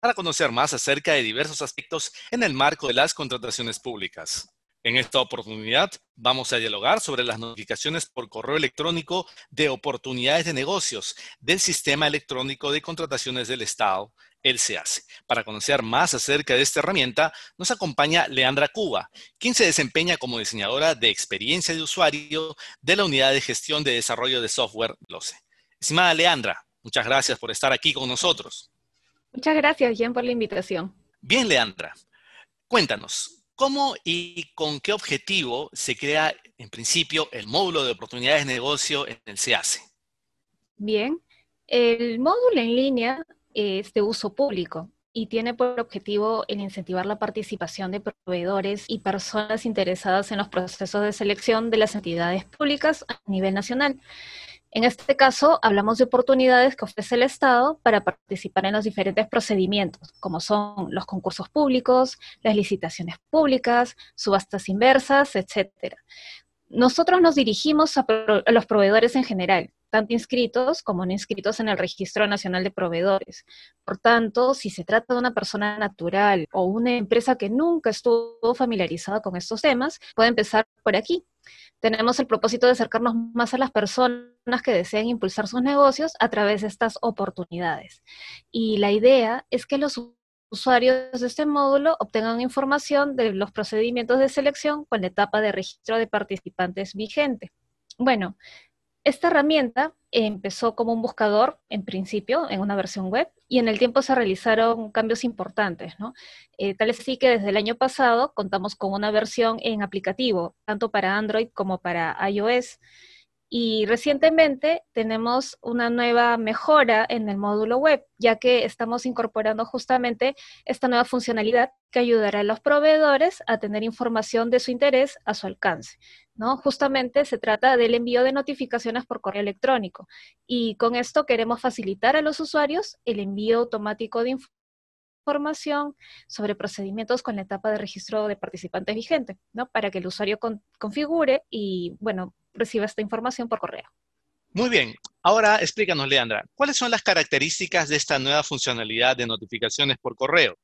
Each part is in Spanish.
para conocer más acerca de diversos aspectos en el marco de las contrataciones públicas. En esta oportunidad vamos a dialogar sobre las notificaciones por correo electrónico de oportunidades de negocios del Sistema Electrónico de Contrataciones del Estado, el SEACE. Para conocer más acerca de esta herramienta, nos acompaña Leandra Cuba, quien se desempeña como diseñadora de experiencia de usuario de la Unidad de Gestión de Desarrollo de Software LOCE. Estimada Leandra, muchas gracias por estar aquí con nosotros. Muchas gracias, Jen, por la invitación. Bien, Leandra. Cuéntanos, ¿cómo y con qué objetivo se crea en principio el módulo de oportunidades de negocio en el SEACE? Bien, el módulo en línea es de uso público y tiene por objetivo el incentivar la participación de proveedores y personas interesadas en los procesos de selección de las entidades públicas a nivel nacional. En este caso, hablamos de oportunidades que ofrece el Estado para participar en los diferentes procedimientos, como son los concursos públicos, las licitaciones públicas, subastas inversas, etc. Nosotros nos dirigimos a, los proveedores en general, tanto inscritos como no inscritos en el Registro Nacional de Proveedores. Por tanto, si se trata de una persona natural o una empresa que nunca estuvo familiarizada con estos temas, puede empezar por aquí, tenemos el propósito de acercarnos más a las personas que desean impulsar sus negocios a través de estas oportunidades. Y la idea es que los usuarios de este módulo obtengan información de los procedimientos de selección con la etapa de registro de participantes vigente. Bueno, esta herramienta empezó como un buscador en principio, en una versión web, y en el tiempo se realizaron cambios importantes, ¿no? Eh, tal es así que desde el año pasado contamos con una versión en aplicativo, tanto para Android como para iOS. Y recientemente tenemos una nueva mejora en el módulo web, ya que estamos incorporando justamente esta nueva funcionalidad que ayudará a los proveedores a tener información de su interés a su alcance. ¿no? Justamente se trata del envío de notificaciones por correo electrónico. Y con esto queremos facilitar a los usuarios el envío automático de información sobre procedimientos con la etapa de registro de participantes vigente, ¿no? Para que el usuario configure y, bueno, reciba esta información por correo. Muy bien. Ahora explícanos, Leandra, ¿cuáles son las características de esta nueva funcionalidad de notificaciones por correo?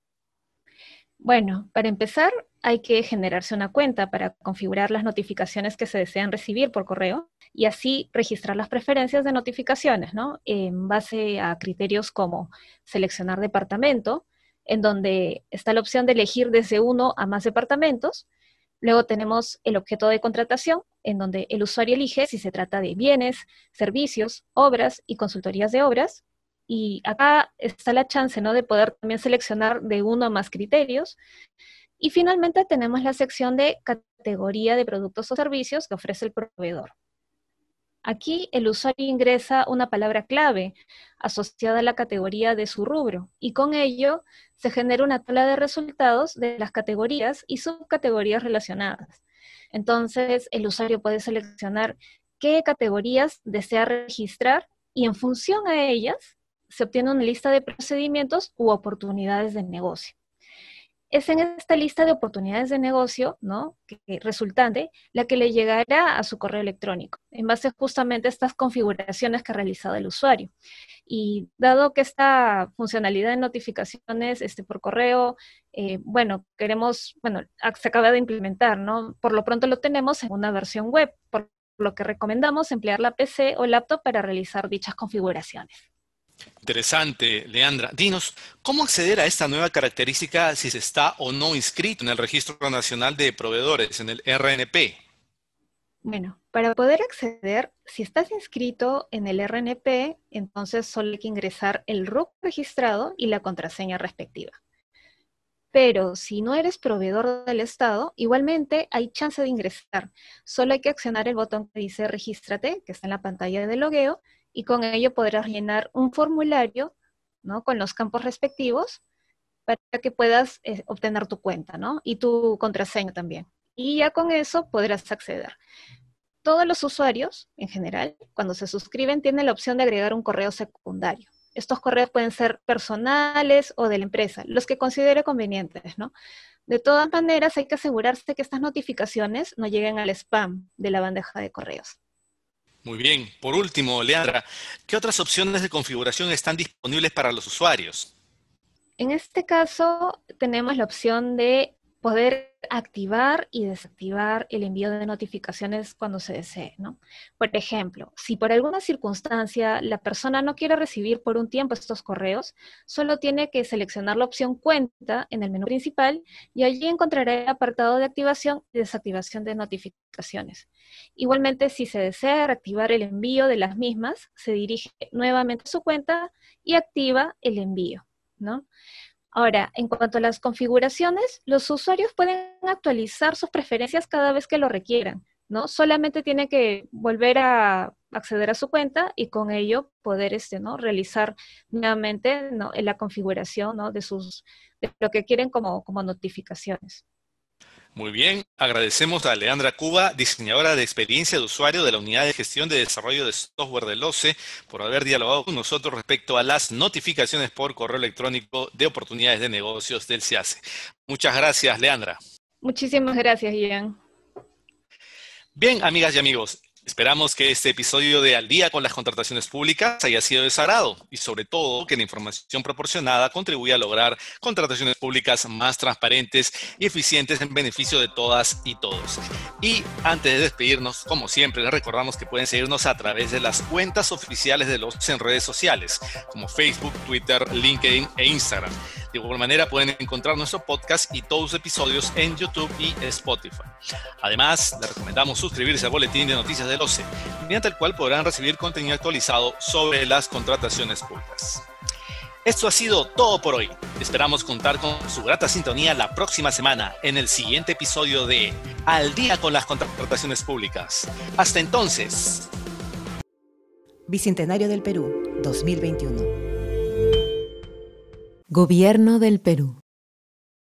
Bueno, para empezar, hay que generarse una cuenta para configurar las notificaciones que se desean recibir por correo y así registrar las preferencias de notificaciones, ¿no? En base a criterios como seleccionar departamento, en donde está la opción de elegir desde uno a más departamentos, Luego tenemos el objeto de contratación, en donde el usuario elige si se trata de bienes, servicios, obras y consultorías de obras. Y acá está la chance ¿no? de poder también seleccionar de uno a más criterios. Y finalmente tenemos la sección de categoría de productos o servicios que ofrece el proveedor. Aquí el usuario ingresa una palabra clave asociada a la categoría de su rubro y con ello se genera una tabla de resultados de las categorías y subcategorías relacionadas. Entonces el usuario puede seleccionar qué categorías desea registrar y en función a ellas se obtiene una lista de procedimientos u oportunidades de negocio es en esta lista de oportunidades de negocio, ¿no? Que, resultante, la que le llegará a su correo electrónico, en base justamente a estas configuraciones que ha realizado el usuario. Y dado que esta funcionalidad de notificaciones este, por correo, eh, bueno, queremos, bueno, se acaba de implementar, ¿no? Por lo pronto lo tenemos en una versión web, por lo que recomendamos emplear la PC o laptop para realizar dichas configuraciones. Interesante, Leandra. Dinos, ¿cómo acceder a esta nueva característica si se está o no inscrito en el Registro Nacional de Proveedores, en el RNP? Bueno, para poder acceder, si estás inscrito en el RNP, entonces solo hay que ingresar el RUC registrado y la contraseña respectiva. Pero si no eres proveedor del Estado, igualmente hay chance de ingresar. Solo hay que accionar el botón que dice Regístrate, que está en la pantalla de logueo, y con ello podrás llenar un formulario ¿no? con los campos respectivos para que puedas eh, obtener tu cuenta, ¿no? Y tu contraseña también. Y ya con eso podrás acceder. Todos los usuarios, en general, cuando se suscriben, tienen la opción de agregar un correo secundario. Estos correos pueden ser personales o de la empresa, los que considere convenientes, ¿no? De todas maneras, hay que asegurarse que estas notificaciones no lleguen al spam de la bandeja de correos. Muy bien. Por último, Leandra, ¿qué otras opciones de configuración están disponibles para los usuarios? En este caso, tenemos la opción de poder activar y desactivar el envío de notificaciones cuando se desee, ¿no? Por ejemplo, si por alguna circunstancia la persona no quiere recibir por un tiempo estos correos, solo tiene que seleccionar la opción cuenta en el menú principal y allí encontrará el apartado de activación y desactivación de notificaciones. Igualmente, si se desea reactivar el envío de las mismas, se dirige nuevamente a su cuenta y activa el envío, ¿no? Ahora, en cuanto a las configuraciones, los usuarios pueden actualizar sus preferencias cada vez que lo requieran, ¿no? Solamente tiene que volver a acceder a su cuenta y con ello poder este, ¿no? realizar nuevamente la configuración ¿no? de, sus, de lo que quieren como, como notificaciones. Muy bien, agradecemos a Leandra Cuba, diseñadora de experiencia de usuario de la Unidad de Gestión de Desarrollo de Software del OCE, por haber dialogado con nosotros respecto a las notificaciones por correo electrónico de oportunidades de negocios del CIACE. Muchas gracias, Leandra. Muchísimas gracias, Ian. Bien, amigas y amigos, Esperamos que este episodio de Al día con las contrataciones públicas haya sido de y sobre todo que la información proporcionada contribuya a lograr contrataciones públicas más transparentes y eficientes en beneficio de todas y todos. Y antes de despedirnos, como siempre, les recordamos que pueden seguirnos a través de las cuentas oficiales de los en redes sociales como Facebook, Twitter, LinkedIn e Instagram. De igual manera pueden encontrar nuestro podcast y todos los episodios en YouTube y Spotify. Además, les recomendamos suscribirse al boletín de noticias del OCE, mediante el cual podrán recibir contenido actualizado sobre las contrataciones públicas. Esto ha sido todo por hoy. Esperamos contar con su grata sintonía la próxima semana en el siguiente episodio de Al día con las contrataciones públicas. Hasta entonces. Bicentenario del Perú, 2021. Gobierno del Perú.